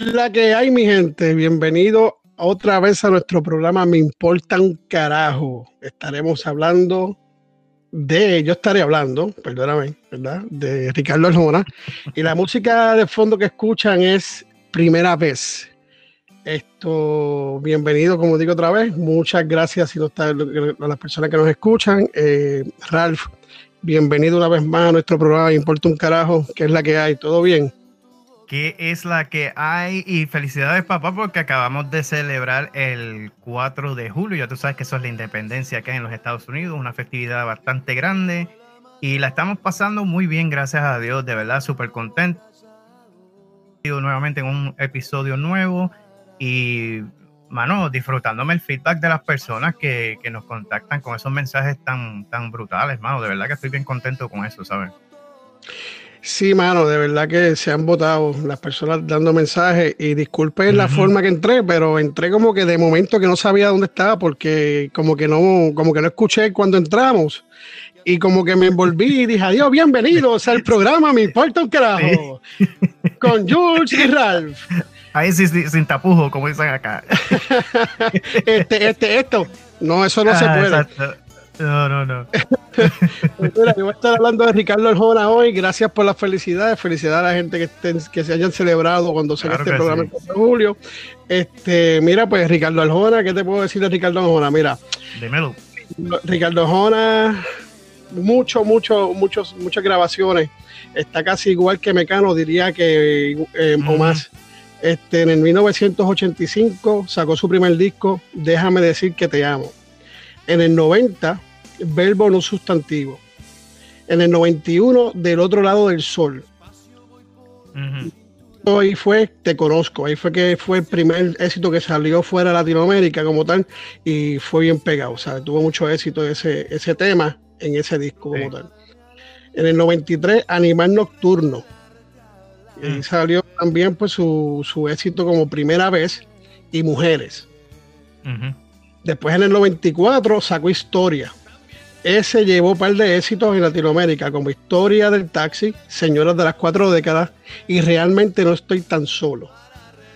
La que hay, mi gente, bienvenido otra vez a nuestro programa Me Importa un Carajo. Estaremos hablando de, yo estaré hablando, perdóname, ¿verdad? De Ricardo Arjona. Y la música de fondo que escuchan es Primera Vez. Esto, bienvenido, como digo otra vez. Muchas gracias si no está, a las personas que nos escuchan. Eh, Ralph, bienvenido una vez más a nuestro programa Me Importa un Carajo, que es la que hay. ¿Todo bien? ¿Qué es la que hay? Y felicidades, papá, porque acabamos de celebrar el 4 de julio. Ya tú sabes que eso es la independencia que hay en los Estados Unidos, una festividad bastante grande. Y la estamos pasando muy bien, gracias a Dios, de verdad, súper contento. Nuevamente en un episodio nuevo y, mano, disfrutándome el feedback de las personas que, que nos contactan con esos mensajes tan, tan brutales, mano. De verdad que estoy bien contento con eso, ¿sabes? Sí, mano, de verdad que se han votado las personas dando mensajes y disculpen la forma que entré, pero entré como que de momento que no sabía dónde estaba porque como que no, como que no escuché cuando entramos y como que me envolví y dije, adiós, bienvenidos al programa Me Importa un Carajo con Jules y Ralph. Ahí sí, sí, sin tapujo, como dicen acá. este, este, esto. No, eso no se ah, puede. No, no, no. Pues yo voy a estar hablando de Ricardo Arjona hoy. Gracias por las felicidades. Felicidades a la gente que, estén, que se hayan celebrado cuando se este programa el 4 de julio. Este, mira, pues Ricardo Arjona, ¿qué te puedo decir de Ricardo Arjona? Mira, Dímelo. Ricardo Arjona, mucho, mucho, muchos, muchas grabaciones. Está casi igual que Mecano, diría que eh, o más. Este, en el 1985 sacó su primer disco, Déjame decir que te amo. En el 90 verbo no sustantivo. En el 91, del otro lado del sol. Ahí fue Te Conozco, ahí fue que fue el primer éxito que salió fuera de Latinoamérica como tal y fue bien pegado, o sea, tuvo mucho éxito ese, ese tema en ese disco como tal. En el 93, Animal Nocturno. Y mm. salió también pues su, su, éxito como primera vez y Mujeres. Después en el 94 sacó Historia. Ese llevó un par de éxitos en Latinoamérica, como Historia del Taxi, Señoras de las Cuatro Décadas y Realmente No Estoy Tan Solo.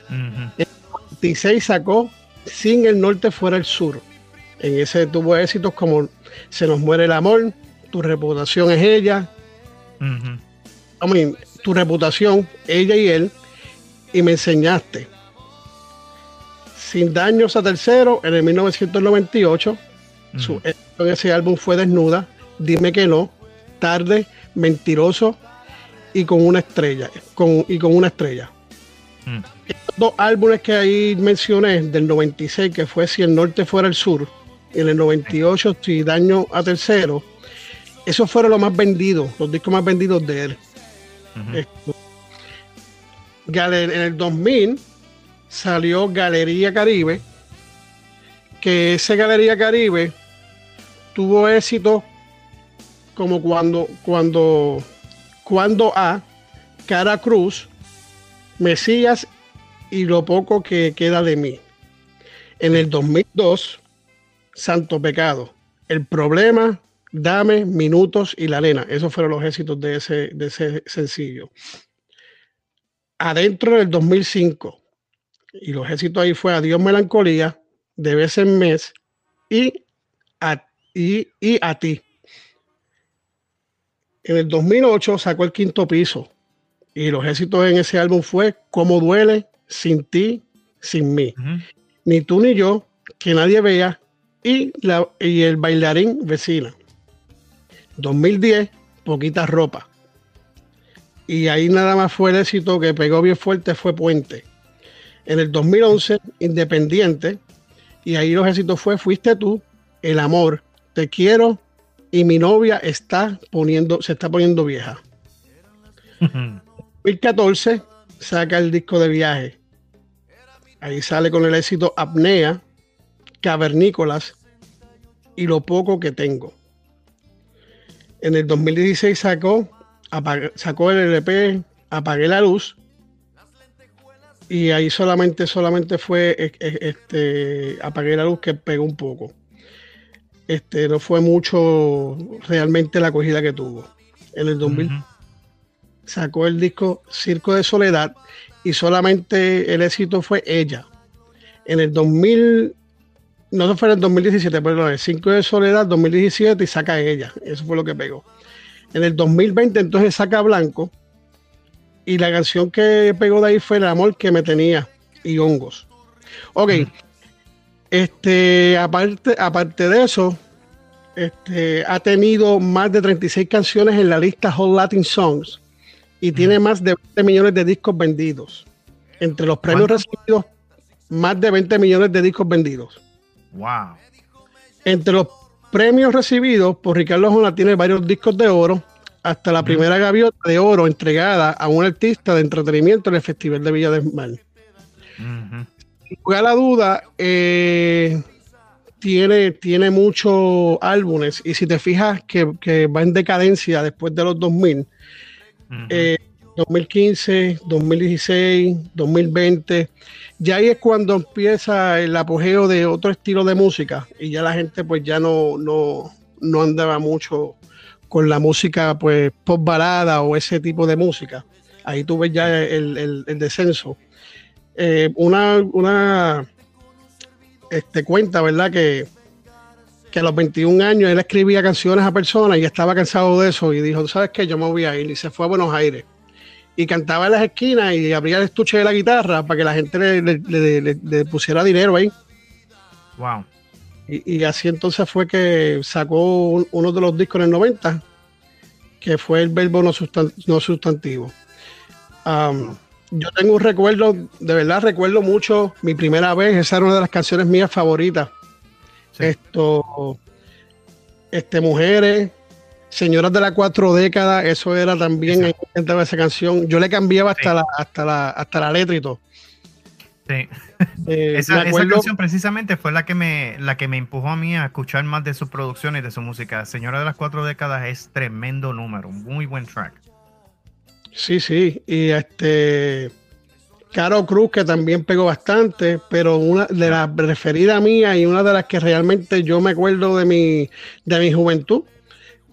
En el 96 sacó Sin el Norte Fuera el Sur. En ese tuvo éxitos como Se nos muere el amor, Tu reputación es ella. tu reputación, ella y él, y me enseñaste. Sin daños a tercero en el 1998 su en ese álbum fue Desnuda, Dime que no, Tarde, Mentiroso y con una estrella. Con, y con una estrella. Mm. Estos dos álbumes que ahí mencioné, del 96, que fue Si el Norte fuera el Sur, y en el 98, Si Daño a Tercero, esos fueron los más vendidos, los discos más vendidos de él. en el 2000 salió Galería Caribe, que ese Galería Caribe tuvo éxito como cuando, cuando, cuando a Cara Cruz, Mesías y lo poco que queda de mí. En el 2002, Santo Pecado, El Problema, Dame, Minutos y La Lena. Esos fueron los éxitos de ese, de ese sencillo. Adentro del 2005, y los éxitos ahí fue Adiós Melancolía, De vez en mes y a y, a ti. En el 2008 sacó el quinto piso y los éxitos en ese álbum fue Cómo duele, Sin ti, Sin mí. Ni tú ni yo, que nadie vea y, la, y el bailarín vecina. 2010, Poquita ropa. Y ahí nada más fue el éxito que pegó bien fuerte fue Puente. En el 2011, Independiente. Y ahí los éxitos fue Fuiste tú, El amor, te quiero y mi novia está poniendo, se está poniendo vieja. 2014 saca el disco de viaje. Ahí sale con el éxito Apnea, Cavernícolas y Lo poco que tengo. En el 2016 sacó, sacó el LP Apagué la luz y ahí solamente, solamente fue e, e, este, Apagué la luz que pegó un poco este, no fue mucho realmente la acogida que tuvo. En el 2000 sacó el disco Circo de Soledad y solamente el éxito fue ella. En el 2000, no fue en el 2017, pero el 5 de Soledad, 2017, y saca ella. Eso fue lo que pegó. En el 2020, entonces saca Blanco. Y la canción que pegó de ahí fue El amor que me tenía y hongos. Ok. Este, aparte, aparte de eso, este, ha tenido más de 36 canciones en la lista Hot Latin Songs y tiene más de 20 millones de discos vendidos. Entre los premios recibidos, más de 20 millones de discos vendidos. Wow. Entre los premios recibidos, por Ricardo Jona tiene varios discos de oro, hasta la primera gaviota de oro entregada a un artista de entretenimiento en el Festival de Villa del Mar. Lugar a la duda, eh, tiene, tiene muchos álbumes y si te fijas que, va en decadencia después de los 2000, 2015, 2016, 2020, ya ahí es cuando empieza el apogeo de otro estilo de música y ya la gente pues ya no, no, no andaba mucho con la música pues pop balada o ese tipo de música. Ahí tú ves ya el, descenso. Eh, una, una este, cuenta, ¿verdad? Que, que a los 21 años él escribía canciones a personas y estaba cansado de eso y dijo, ¿sabes qué? Yo me voy a ir y se fue a Buenos Aires. Y cantaba en las esquinas y abría el estuche de la guitarra para que la gente le, pusiera dinero ahí. Wow. Y, así entonces fue que sacó uno de los discos en el 90, que fue el verbo no, sustantivo. Yo tengo un recuerdo, de verdad recuerdo mucho mi primera vez, esa era una de las canciones mías favoritas. Esto, este, mujeres, señoras de las cuatro décadas, eso era también, esa canción. Yo le cambiaba hasta, la, hasta, la, hasta la letra y todo. Sí. Eh, esa, canción precisamente fue la que me la que me empujó a mí a escuchar más de sus producciones y de su música. Señora de las cuatro décadas es tremendo número, muy buen track. Sí, sí. Y este Caro Cruz, que también pegó bastante, pero una de las referidas mía y una de las que realmente yo me acuerdo de mi, de mi juventud.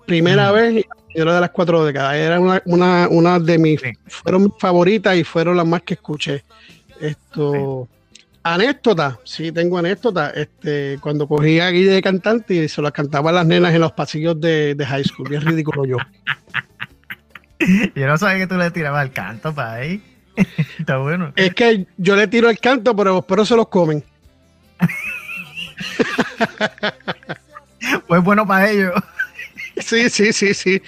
Primera vez, era de las cuatro décadas. Era una, una, de mis, fueron mis favoritas y fueron las más que escuché. Esto. Anécdota, sí, tengo anécdota. Este, cuando cogí aquí de cantante y se las cantaba a las nenas en los pasillos de, high school, bien ridículo yo. yo no sabía que tú le tirabas el canto para ahí. Está bueno. Es que yo le tiro el canto, pero los perros se los comen. pues bueno para ellos. Sí, sí, sí, sí.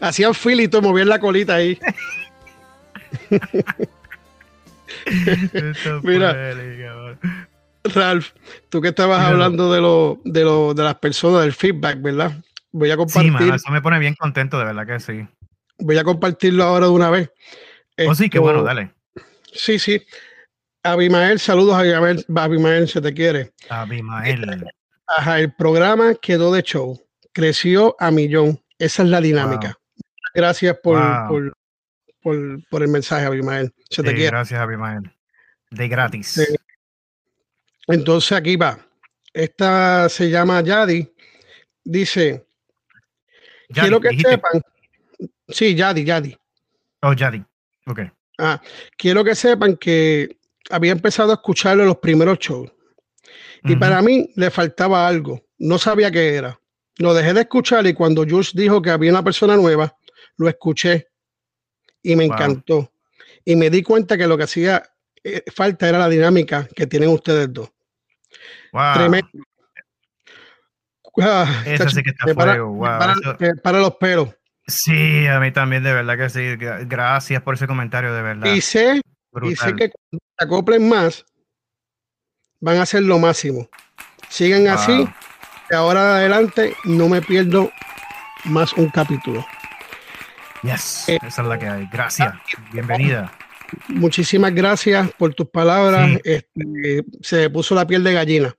Hacían filito, movían la colita ahí. Mira, Ralph, tú que estabas hablando de, lo, de, lo, de las personas, del feedback, ¿verdad? Voy a compartir. Sí, eso me pone bien contento, de verdad que sí. Voy a compartirlo ahora de una vez. Oh, sí, qué bueno, dale. Sí, sí. Abimael, saludos a Abimael, Abimael, se te quiere. Abimael. Ajá, el programa quedó de show, creció a millón. Esa es la dinámica. Gracias por, por, el mensaje, Abimael. Se te quiere. Gracias, Abimael. De gratis. Entonces aquí va. Esta se llama Yadi. Dice, quiero que sepan. Sí, Yadi, Yadi. Oh, Yadi. Ok. Ah, quiero que sepan que había empezado a escucharlo en los primeros shows. Y para mí le faltaba algo. No sabía qué era. Lo dejé de escuchar y cuando Josh dijo que había una persona nueva, lo escuché y me encantó. Y me di cuenta que lo que hacía eh, falta era la dinámica que tienen ustedes dos. Wow. Tremendo. Ah, sí que está para, para, los pelos. Sí, a mí también, de verdad que sí. Gracias por ese comentario, de verdad. Y sé, y sé que cuando se acoplen más, van a hacer lo máximo. Sigan así. De ahora adelante no me pierdo más un capítulo. Yes, eh, esa es la que hay. Gracias. Bienvenida. Muchísimas gracias por tus palabras. Este, se puso la piel de gallina.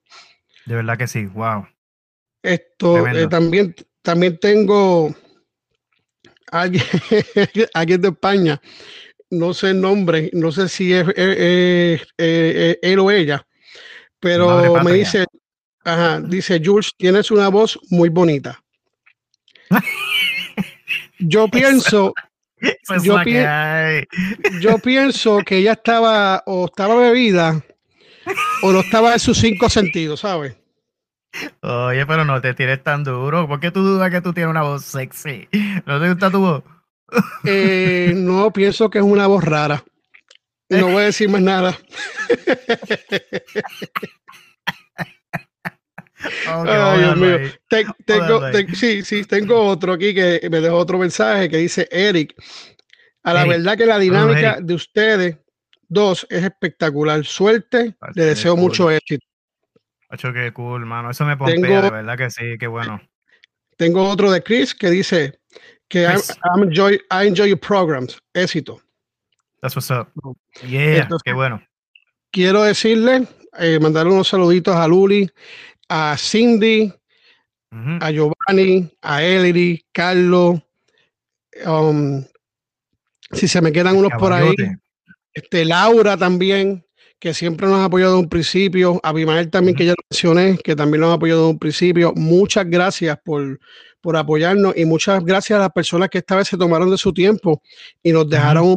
De verdad que sí. Wow. Esto eh, también, también tengo alguien, alguien de España, no sé el nombre, no sé si es, él o ella, pero me dice, ajá, dice, Jules, tienes una voz muy bonita. Yo pienso, yo, pienso que ella estaba o estaba bebida o no estaba en sus cinco sentidos, ¿sabes? Oye, pero no te tires tan duro. ¿Por qué tú dudas que tú tienes una voz sexy? ¿No te gusta tu voz? Eh, no, pienso que es una voz rara. No voy a decir más nada. Ay, Dios mío. tengo, sí, sí, tengo otro aquí que me dejó otro mensaje que dice Eric. A la verdad que la dinámica de ustedes dos es espectacular. Suerte, le deseo mucho éxito. Ocho, qué cool, mano. Eso me pompea, de verdad que sí, qué bueno. Tengo otro de Chris que dice que enjoy, I enjoy your programs. Éxito. That's what's up. Yeah, qué bueno. Quiero decirle, eh, mandarle unos saluditos a Luli, a Cindy, a Giovanni, a Ellery, Carlos. Um, si se me quedan unos por ahí. Este, Laura también, que siempre nos ha apoyado de un principio. Abimael también, que ya mencioné, que también nos ha apoyado de un principio. Muchas gracias por, por apoyarnos y muchas gracias a las personas que esta vez se tomaron de su tiempo y nos dejaron un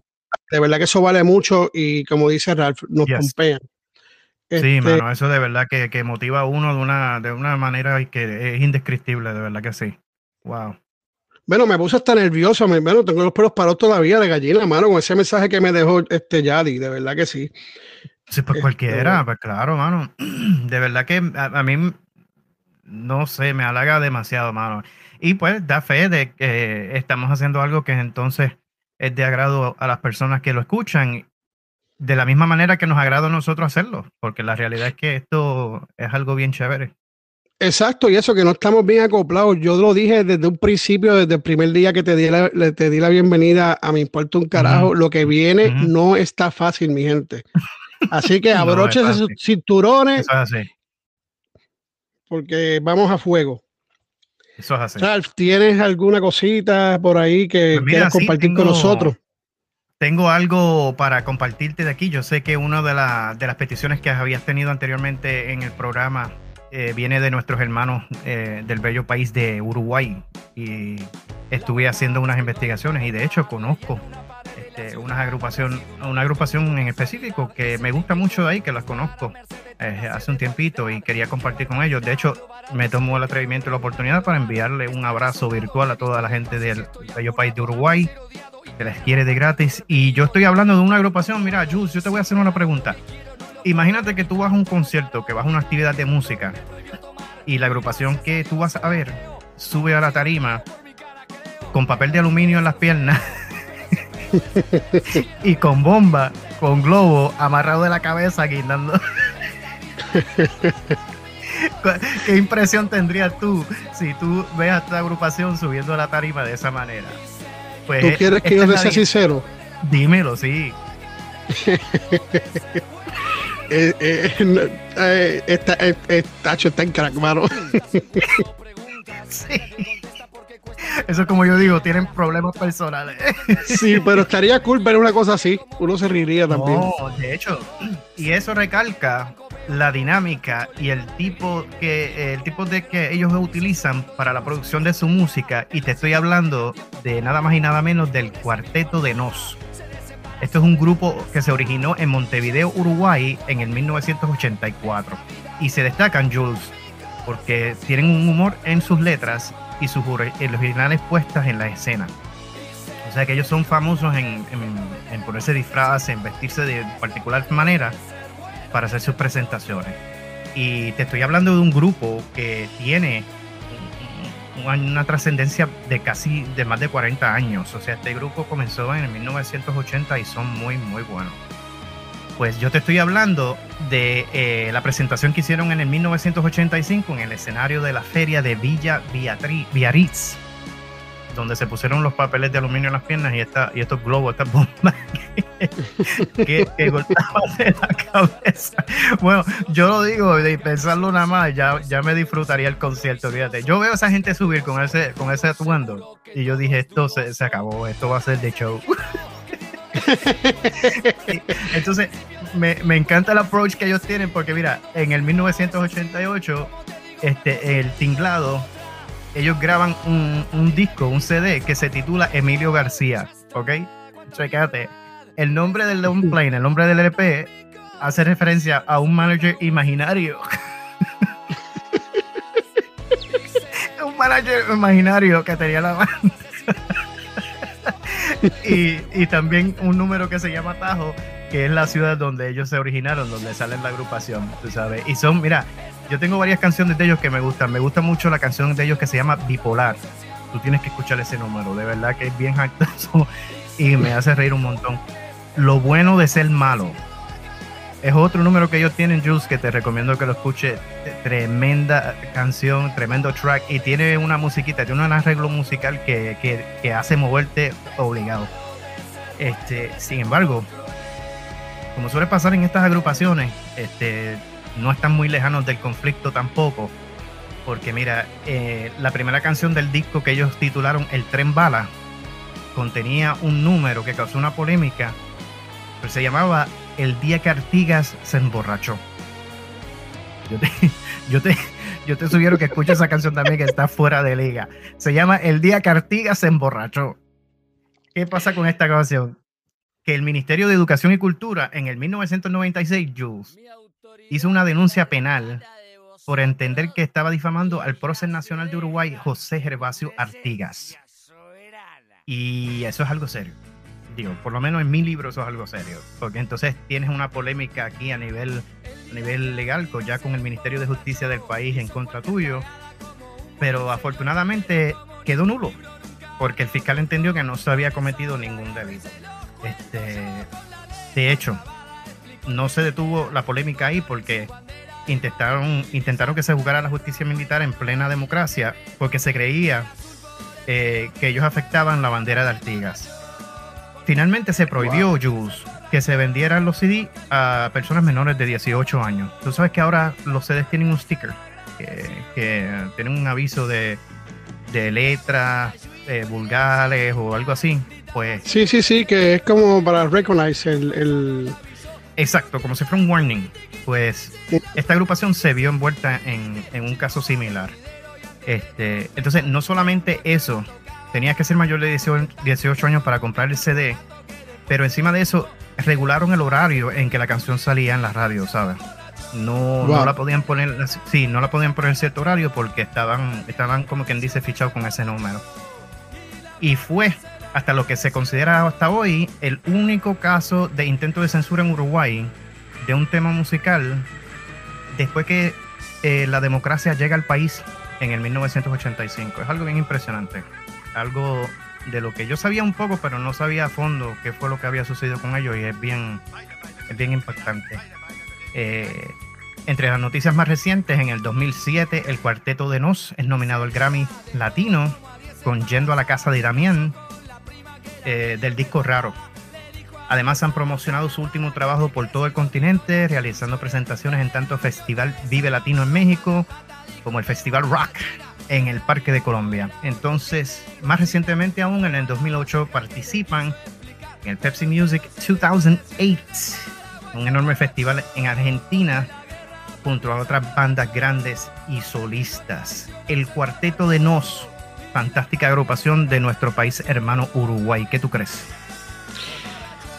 de verdad que eso vale mucho y como dice Ralph, nos pompean. sí, este mano, eso de verdad que, que, motiva a uno de una, de una manera que es indescriptible, de verdad que sí. Wow. Bueno, me puse hasta nervioso, me, bueno, tengo los pelos parados todavía de gallina, mano, con ese mensaje que me dejó este Yadi, de verdad que sí. Sí, pues cualquiera, este pues claro, mano. De verdad que a, mí, no sé, me halaga demasiado, mano. Y pues da fe de que estamos haciendo algo que entonces es de agrado a las personas que lo escuchan, de la misma manera que nos agrada a nosotros hacerlo, porque la realidad es que esto es algo bien chévere. Exacto, y eso que no estamos bien acoplados. Yo lo dije desde un principio, desde el primer día que te di la, te di la bienvenida a Mi Importa un Carajo. Lo que viene no está fácil, mi gente. Así que abroches sus cinturones. Porque vamos a fuego. Eso es así. ¿tienes alguna cosita por ahí que pues quieras compartir con nosotros? Tengo algo para compartirte de aquí. Yo sé que una de, de las peticiones que habías tenido anteriormente en el programa eh, viene de nuestros hermanos eh, del bello país de Uruguay. Y estuve haciendo unas investigaciones y de hecho conozco este, una, agrupación, una agrupación en específico que me gusta mucho ahí, que las conozco eh, hace un tiempito y quería compartir con ellos. De hecho, me tomó el atrevimiento y la oportunidad para enviarle un abrazo virtual a toda la gente del bello país de Uruguay, que les quiere de gratis. Y yo estoy hablando de una agrupación, mira, Jules, yo te voy a hacer una pregunta. Imagínate que tú vas a un concierto, que vas a una actividad de música y la agrupación que tú vas a ver sube a la tarima con papel de aluminio en las piernas y con bomba, con globo amarrado de la cabeza guindando. ¿Qué impresión tendrías tú si tú ves a esta agrupación subiendo la tarima de esa manera? Pues ¿Tú quieres que yo sea sincero? Dímelo, sí. eh, eh, eh, está, está en crack, mano. sí. Eso como yo digo, tienen problemas personales. Sí, pero estaría cool ver una cosa así. Uno se reiría también. No, de hecho, y eso recalca la dinámica y el tipo que el tipo de que ellos utilizan para la producción de su música y te estoy hablando de nada más y nada menos del Cuarteto de Nos. Esto es un grupo que se originó en Montevideo, Uruguay en el 1984 y se destacan Jules porque tienen un humor en sus letras y sus originales puestas en la escena. O sea que ellos son famosos en, ponerse disfraz, en vestirse de particular manera para hacer sus presentaciones. Y te estoy hablando de un grupo que tiene una, trascendencia de casi de más de 40 años. O sea, este grupo comenzó en 1980 y son muy, muy buenos. Pues yo te estoy hablando de eh, la presentación que hicieron en el 1985 en el escenario de la feria de Villa Biarritz, donde se pusieron los papeles de aluminio en las piernas y, esta, y estos globos, estas bombas que, que, golpeaban de la cabeza. Bueno, yo lo digo, de pensarlo nada más, ya, ya me disfrutaría el concierto, fíjate. Yo veo a esa gente subir con ese, con ese atuendo y yo dije, esto se, se acabó, esto va a ser de show. Entonces, me, me, encanta el approach que ellos tienen porque, mira, en el 1988, este, el tinglado, ellos graban un, un disco, un CD que se titula Emilio García. ¿ok? Checate. El nombre del long plane, el nombre del LP, hace referencia a un manager imaginario. un manager imaginario que tenía la banda. Y, y, también un número que se llama Tajo, que es la ciudad donde ellos se originaron, donde sale la agrupación, tú sabes. Y son, mira, yo tengo varias canciones de ellos que me gustan. Me gusta mucho la canción de ellos que se llama Bipolar. Tú tienes que escuchar ese número, de verdad que es bien jactoso y me hace reír un montón. Lo bueno de ser malo. Es otro número que ellos tienen, Jules, que te recomiendo que lo escuches. Tremenda canción, tremendo track. Y tiene una musiquita, tiene un arreglo musical que, que, hace moverte obligado. Este, sin embargo, como suele pasar en estas agrupaciones, este, no están muy lejanos del conflicto tampoco. Porque mira, eh, la primera canción del disco que ellos titularon El tren bala contenía un número que causó una polémica, pero se llamaba El día que Artigas se emborrachó. Yo te, yo te, yo te sugiero que escuches esa canción también que está fuera de liga. Se llama El día que Artigas se emborrachó. ¿Qué pasa con esta canción? Que el Ministerio de Educación y Cultura en el 1996, Jules, hizo una denuncia penal por entender que estaba difamando al prócer nacional de Uruguay, José Gervasio Artigas. Y eso es algo serio. Digo, por lo menos en mi libro eso es algo serio. Porque entonces tienes una polémica aquí a nivel, a nivel legal, ya con el Ministerio de Justicia del país en contra tuyo. Pero afortunadamente quedó nulo. Porque el fiscal entendió que no se había cometido ningún delito. Este, de hecho, no se detuvo la polémica ahí porque intentaron, intentaron que se jugara la justicia militar en plena democracia porque se creía eh, que ellos afectaban la bandera de Artigas. Finalmente se prohibió, Jules, que se vendieran los CD a personas menores de 18 años. Tú sabes que ahora los CDs tienen un sticker, que, tienen un aviso de, de letras eh, vulgares o algo así. Pues, sí, sí, sí, que es como para recognize el Exacto, como si fuera un warning. Pues esta agrupación se vio envuelta en, un caso similar. Este, entonces, no solamente eso, tenías que ser mayor de 18, años para comprar el CD, pero encima de eso, regularon el horario en que la canción salía en la radio, ¿sabes? No, no la podían poner, sí, no la podían poner en cierto horario porque estaban, estaban como quien dice fichados con ese número. Y fue hasta lo que se considera hasta hoy el único caso de intento de censura en Uruguay de un tema musical después que eh, la democracia llega al país en el 1985. Es algo bien impresionante, algo de lo que yo sabía un poco, pero no sabía a fondo qué fue lo que había sucedido con ellos y es bien, es bien impactante. Eh, entre las noticias más recientes, en el 2007, el Cuarteto de Nos es nominado al Grammy Latino con Yendo a la Casa de Damián, eh, del disco Raro. Además han promocionado su último trabajo por todo el continente, realizando presentaciones en tanto Festival Vive Latino en México como el Festival Rock en el Parque de Colombia. Entonces, más recientemente aún, en el 2008, participan en el Pepsi Music 2008, un enorme festival en Argentina, junto a otras bandas grandes y solistas. El Cuarteto de Nos fantástica agrupación de nuestro país hermano Uruguay. ¿Qué tú crees?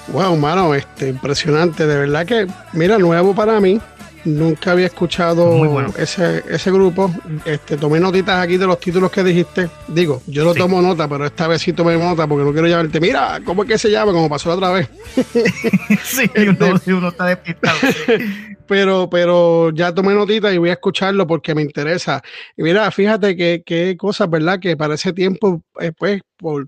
Wow, mano, este, impresionante. De verdad que, mira, nuevo para mí. Nunca había escuchado ese, ese grupo. Este, tomé notitas aquí de los títulos que dijiste. Digo, yo no tomo nota, pero esta vez sí tomé nota porque no quiero llamarte. Mira, ¿cómo es que se llama? Como pasó la otra vez. sí, este, uno, está despistado. pero, pero ya tomé notita y voy a escucharlo porque me interesa. Y mira, fíjate que, qué cosas, ¿verdad? Que para ese tiempo, eh, pues,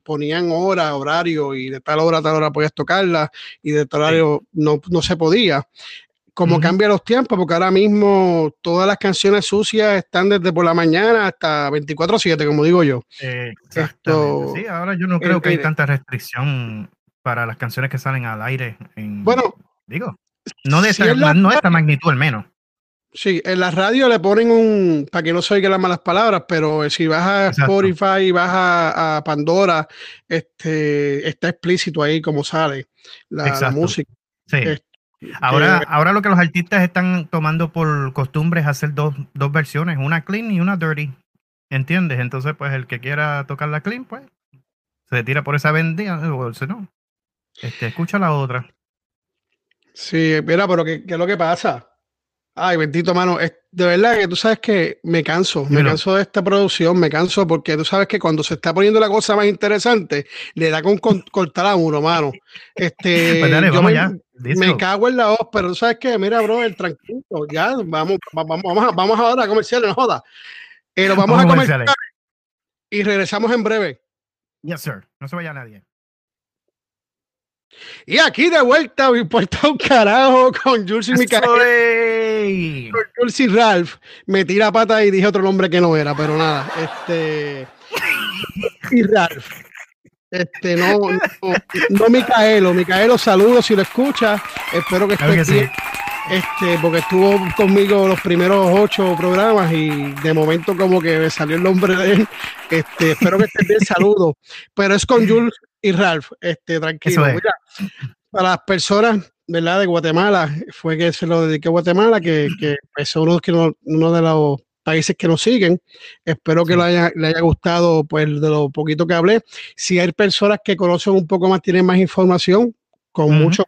ponían hora, horario, y de tal hora a tal hora podías tocarla, y de tal horario no, no se podía como cambia los tiempos, porque ahora mismo todas las canciones sucias están desde por la mañana hasta 24/7, como digo yo. Esto, sí, ahora yo no creo que hay tanta restricción para las canciones que salen al aire. bueno, digo, no de esta, no esta magnitud al menos. Sí, en la radio le ponen un, para que no se oigan las malas palabras, pero si vas a Spotify y vas a, Pandora, este, está explícito ahí como sale la, música. Sí. Ahora, ahora lo que los artistas están tomando por costumbre es hacer dos, dos versiones, una clean y una dirty. ¿Entiendes? Entonces, pues el que quiera tocar la clean, pues se tira por esa vendida, no. Este, escucha la otra. Sí, mira, pero ¿qué, ¿qué, es lo que pasa? Ay, bendito mano, de verdad que tú sabes que me canso, me canso de esta producción, me canso porque tú sabes que cuando se está poniendo la cosa más interesante, le da con, cortar a uno, mano. Este, pues yo me, cago en la voz, pero tú sabes que, mira, bro, el tranquilo, ya, vamos, vamos, vamos, a, vamos ahora a comerciales, no joda. Eh, vamos, vamos a comerciales y regresamos en breve. Yes, sir. No se vaya nadie. Y aquí de vuelta, me importa un carajo con Jules y Micael. Con Jules y Ralph. Me tira pata y dije otro nombre que no era, pero nada. Este. y Ralph. Este, no, no, no Micaelo. Micaelo, saludos si lo escucha. Espero que esté bien. Este, porque estuvo conmigo los primeros ocho programas y de momento como que me salió el nombre de él. Este, espero que esté bien, saludos. Pero es con Jules y Ralph, este, tranquilo. Mira, para las personas, ¿verdad? De Guatemala, fue que se lo dediqué a Guatemala, que, que es uno, que uno de los países que nos siguen. Espero que le, haya, le, haya, gustado pues de lo poquito que hablé. Si hay personas que conocen un poco más, tienen más información, con mucho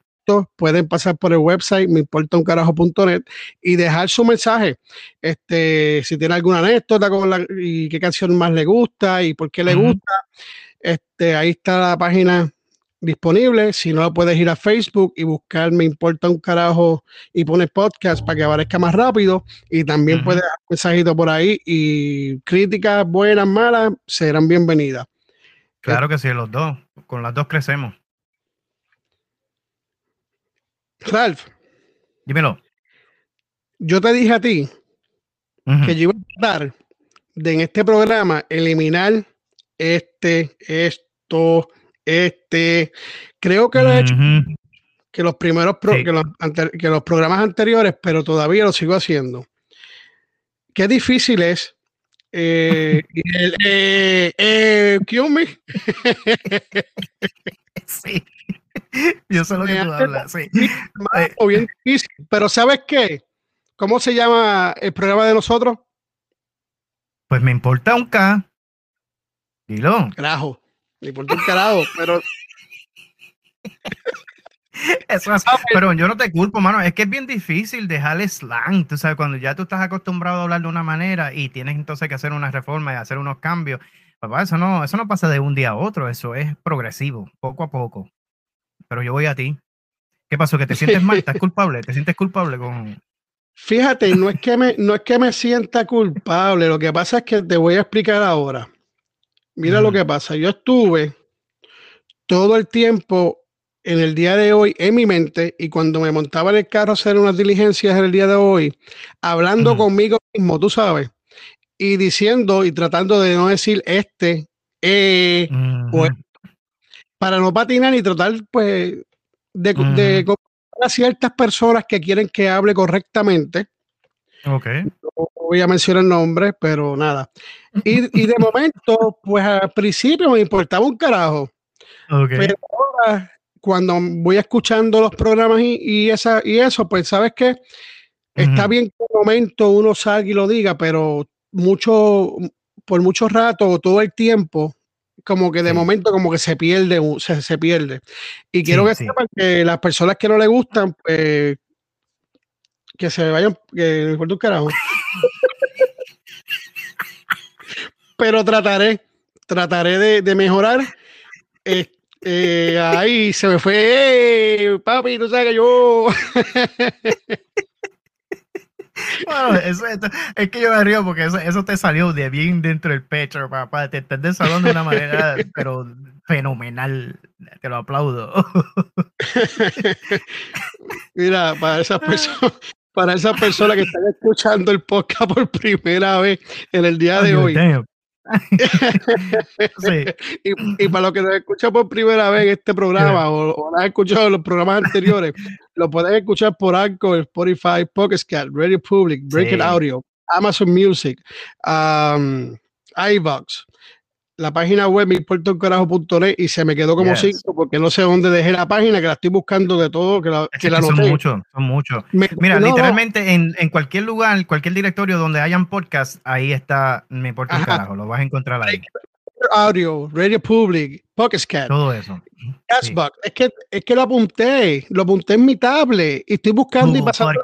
pueden pasar por el website me importa un carajo.net y dejar su mensaje. Este, si tiene alguna anécdota con la, y qué canción más le gusta y por qué le gusta. Este, ahí está la página disponible. Si no, puedes ir a Facebook y buscar Me Importa un Carajo y poner podcast para que aparezca más rápido. Y también puedes dar mensajito por ahí y críticas buenas, malas, serán bienvenidas. Claro que sí, los dos. Con las dos crecemos. Ralph. Dímelo. Yo te dije a ti que yo iba a tratar de en este programa eliminar este, esto, este. Creo que lo he hecho que los primeros que, los programas anteriores, pero todavía lo sigo haciendo. Qué difícil es. Eh, eh, eh, me? sí. Yo sé lo que tú hablas, sí. bien difícil, pero ¿sabes qué? ¿Cómo se llama el programa de nosotros? Pues me importa un K. Dilo. Carajo. Me importa un carajo, pero. Eso es, pero yo no te culpo, mano. Es que es bien difícil dejar slang. Tú sabes, cuando ya tú estás acostumbrado a hablar de una manera y tienes entonces que hacer una reforma y hacer unos cambios. Papá, eso no, eso no pasa de un día a otro. Eso es progresivo, poco a poco. Pero yo voy a ti. ¿Qué pasó? ¿Que te sientes mal? ¿Estás culpable? ¿Te sientes culpable con.? Fíjate, no es que me, no es que me sienta culpable. Lo que pasa es que te voy a explicar ahora. Mira lo que pasa. Yo estuve todo el tiempo en el día de hoy en mi mente y cuando me montaba en el carro a hacer unas diligencias en el día de hoy, hablando conmigo mismo, tú sabes, y diciendo y tratando de no decir este, eh, pues, para no patinar y tratar, pues, de, de, a ciertas personas que quieren que hable correctamente Ok. No voy a mencionar nombres, pero nada. Y, de momento, pues al principio me importaba un carajo. Pero ahora, cuando voy escuchando los programas y, esa, y eso, pues sabes que está bien que un momento uno salga y lo diga, pero mucho, por mucho rato, todo el tiempo, como que de momento como que se pierde, se, se pierde. Y quiero que sepan que las personas que no le gustan, pues que se vayan, que importa un carajo. Pero trataré, trataré de, de mejorar. Eh, ahí se me fue, eh, papi, tú sabes que yo. Bueno, eso, es que yo me río porque eso, eso, te salió de bien dentro del pecho, papá. Te estás desarrollando de una manera, pero fenomenal. Te lo aplaudo. Mira, para esas personas, para esas personas que están escuchando el podcast por primera vez en el día de hoy. Y, para los que nos escuchan por primera vez en este programa o, o han escuchado en los programas anteriores, lo pueden escuchar por Anchor, Spotify, Pocket Radio Public, Breaking Audio, Amazon Music, um, iVox, la página web carajo.net y se me quedó como cinco porque no sé dónde dejé la página, que la estoy buscando de todo, que la, que Son muchos, son muchos. Mira, literalmente en, en, cualquier lugar, cualquier directorio donde hayan podcast, ahí está Me importa carajo, lo vas a encontrar ahí. Audio, Radio Public, Pocket Todo eso. Es, que, es que lo apunté, lo apunté en mi tablet y estoy buscando y pasando.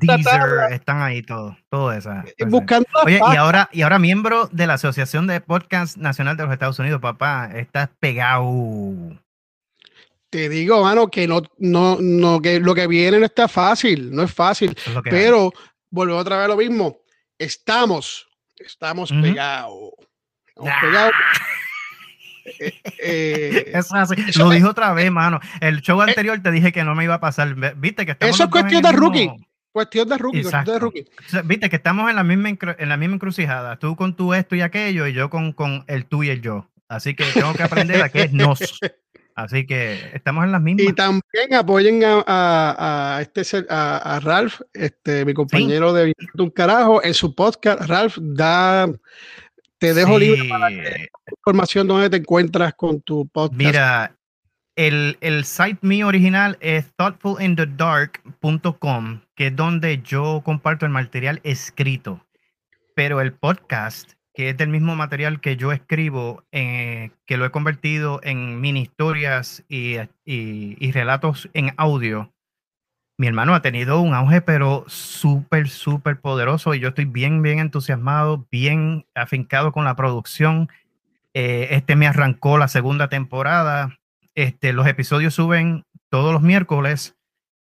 Deezer, están ahí todos, todo eso. buscando Oye, y ahora, y ahora miembro de la Asociación de Podcast Nacional de los Estados Unidos, papá, estás pegado. Te digo, mano, que no, no, no, que lo que viene no está fácil, no es fácil. pero vuelvo otra vez a lo mismo. Estamos, estamos. Estamos pegados. Eh, eh, eso Lo dijo otra vez, mano. El show eh, anterior te dije que no me iba a pasar. Viste que Eso es cuestión de rookie. Cuestión de rookie, de rookie. Viste que estamos en la misma en la misma encrucijada. Tú con tu esto y aquello y yo con, con el tú y el yo. Así que tengo que aprender a qué es nos. Así que estamos en las mismas. Y también apoyen a, a, este a, a, Ralph, este, mi compañero de un carajo, en su podcast. Ralph da te dejo libre para que información donde te encuentras con tu podcast. Mira, el, el site mío original es thoughtfulinthedark.com, que es donde yo comparto el material escrito. Pero el podcast, que es del mismo material que yo escribo, eh, que lo he convertido en mini historias y, y, y relatos en audio, mi hermano ha tenido un auge, pero súper, súper poderoso y yo estoy bien, bien entusiasmado, bien afincado con la producción. Eh, este me arrancó la segunda temporada. Este, los episodios suben todos los miércoles,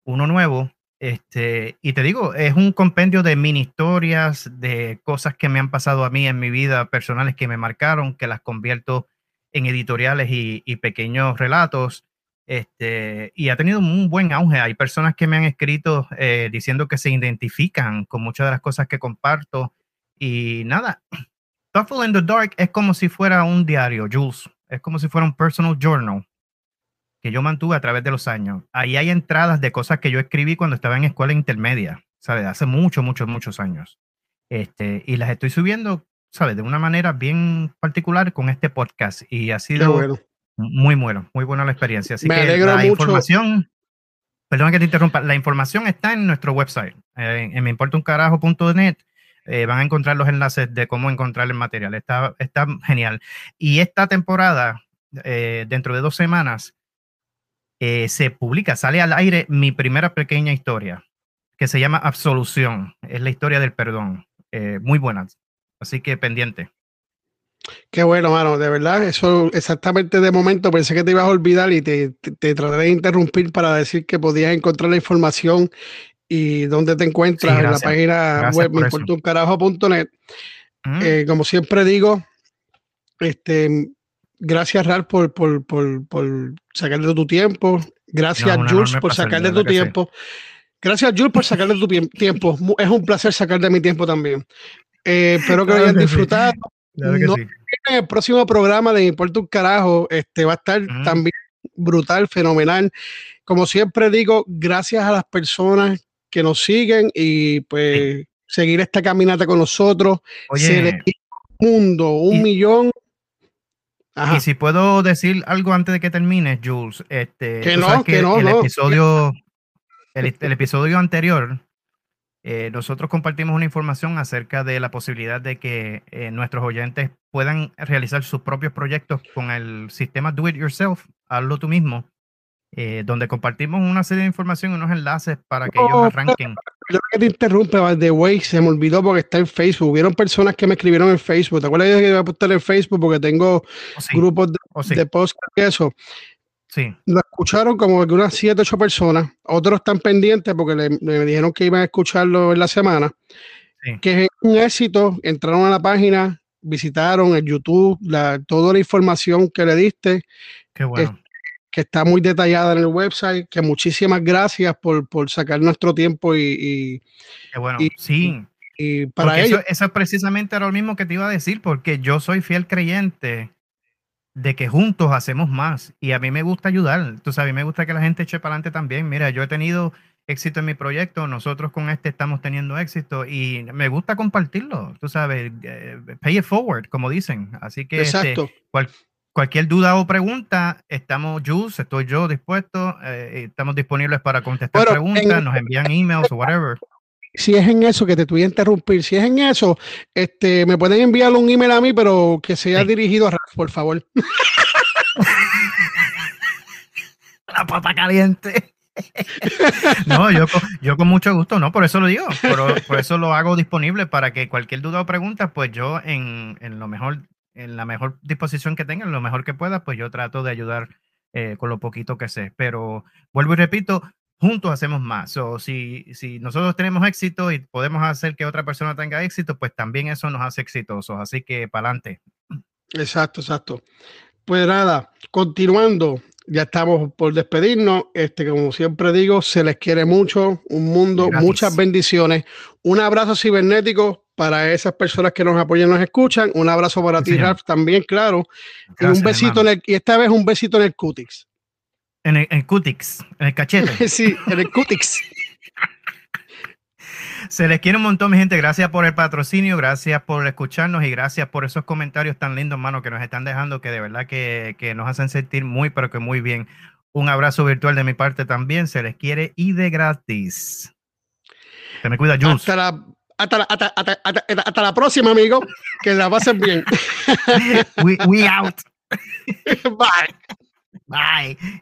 uno nuevo. Este, y te digo, es un compendio de mini historias, de cosas que me han pasado a mí en mi vida personales que me marcaron, que las convierto en editoriales y, y pequeños relatos. Este, y ha tenido un buen auge. Hay personas que me han escrito eh, diciendo que se identifican con muchas de las cosas que comparto. Y nada, Thoughtful in the Dark es como si fuera un diario, Jules. Es como si fuera un personal journal que yo mantuve a través de los años. Ahí hay entradas de cosas que yo escribí cuando estaba en escuela intermedia, ¿sabes? Hace muchos, muchos, muchos años. Este, y las estoy subiendo, ¿sabes? De una manera bien particular con este podcast. Y ha sido muy bueno, muy buena la experiencia. Así que la información, perdón que te interrumpa, la información está en nuestro website, en, en meimportauncarajo.net. Eh, van a encontrar los enlaces de cómo encontrar el material. Está, está genial. Y esta temporada, eh, dentro de dos semanas, eh, se publica, sale al aire mi primera pequeña historia, que se llama Absolución. Es la historia del perdón. muy buena. Así que pendiente. Qué bueno, mano, de verdad, eso exactamente de momento pensé que te ibas a olvidar y te, te, trataré de interrumpir para decir que podías encontrar la información y dónde te encuentras en la página web meimportuncarajo.net. Mm. Eh, como siempre digo, este, gracias Ralph por, por, por, por sacarle tu tiempo. Gracias Jules por sacarle tu tiempo. Gracias Jules por sacarle tu tiempo. Es un placer sacar de mi tiempo también. Eh, espero que lo hayan disfrutado en el próximo programa de Importa un Carajo, este va a estar también brutal, fenomenal. Como siempre digo, gracias a las personas que nos siguen y pues seguir esta caminata con nosotros. Oye, un mundo, un millón. Y si puedo decir algo antes de que termine, Jules, este, que no, que, no, el episodio, el, el episodio anterior eh, nosotros compartimos una información acerca de la posibilidad de que eh, nuestros oyentes puedan realizar sus propios proyectos con el sistema Do It Yourself, hazlo tú mismo, eh, donde compartimos una serie de información y unos enlaces para que ellos arranquen. Yo que te interrumpe, the way, se me olvidó porque está en Facebook. Hubieron personas que me escribieron en Facebook. ¿Te acuerdas que iba a postar en Facebook porque tengo oh, grupos de, oh, de y eso? Sí. Lo escucharon como que unas 7, 8 personas. Otros están pendientes porque le, me dijeron que iban a escucharlo en la semana. Que es un éxito. Entraron a la página, visitaron el YouTube, la, toda la información que le diste. Qué bueno. que está muy detallada en el website. Que muchísimas gracias por, por sacar nuestro tiempo y. Qué bueno. sí. Y, para ello. Eso, eso precisamente era lo mismo que te iba a decir, porque yo soy fiel creyente de que juntos hacemos más. Y a mí me gusta ayudar. Tú sabes, a mí me gusta que la gente eche para adelante también. Mira, yo he tenido éxito en mi proyecto, nosotros con este estamos teniendo éxito y me gusta compartirlo. Tú sabes, eh, pay it forward, como dicen. Así que este, cualquier duda o pregunta, estamos, Jules, estoy yo dispuesto, eh, estamos disponibles para contestar preguntas, nos envían emails o whatever si es en eso que te voy a interrumpir, si es en eso, este, me pueden enviar un email a mí, pero que sea dirigido a Ralph, por favor. La papa caliente. no, yo, yo con mucho gusto, no, por eso lo digo, por, eso lo hago disponible para que cualquier duda o pregunta, pues yo en, en, lo mejor, en la mejor disposición que tenga, en lo mejor que pueda, pues yo trato de ayudar eh, con lo poquito que sé. Pero vuelvo y repito, juntos hacemos más. O si, si nosotros tenemos éxito y podemos hacer que otra persona tenga éxito, pues también eso nos hace exitosos. Así que para adelante. Exacto, exacto. Pues nada, continuando, ya estamos por despedirnos. Este, como siempre digo, se les quiere mucho, un mundo, muchas bendiciones. Un abrazo cibernético para esas personas que nos apoyan, nos escuchan. Un abrazo para ti, Ralph, también, claro. y un besito en el, y esta vez un besito en el cutix. En el, cutix, en el cachete. sí, en el cutix. Se les quiere un montón, mi gente. Gracias por el patrocinio, gracias por escucharnos y gracias por esos comentarios tan lindos, mano, que nos están dejando, que de verdad que, que nos hacen sentir muy, pero que muy bien. Un abrazo virtual de mi parte también. Se les quiere y de gratis. Se me cuida, Jules. Hasta la, hasta, la, hasta, hasta, hasta la próxima, amigo. Que la pasen bien. we, we out. Bye. Bye.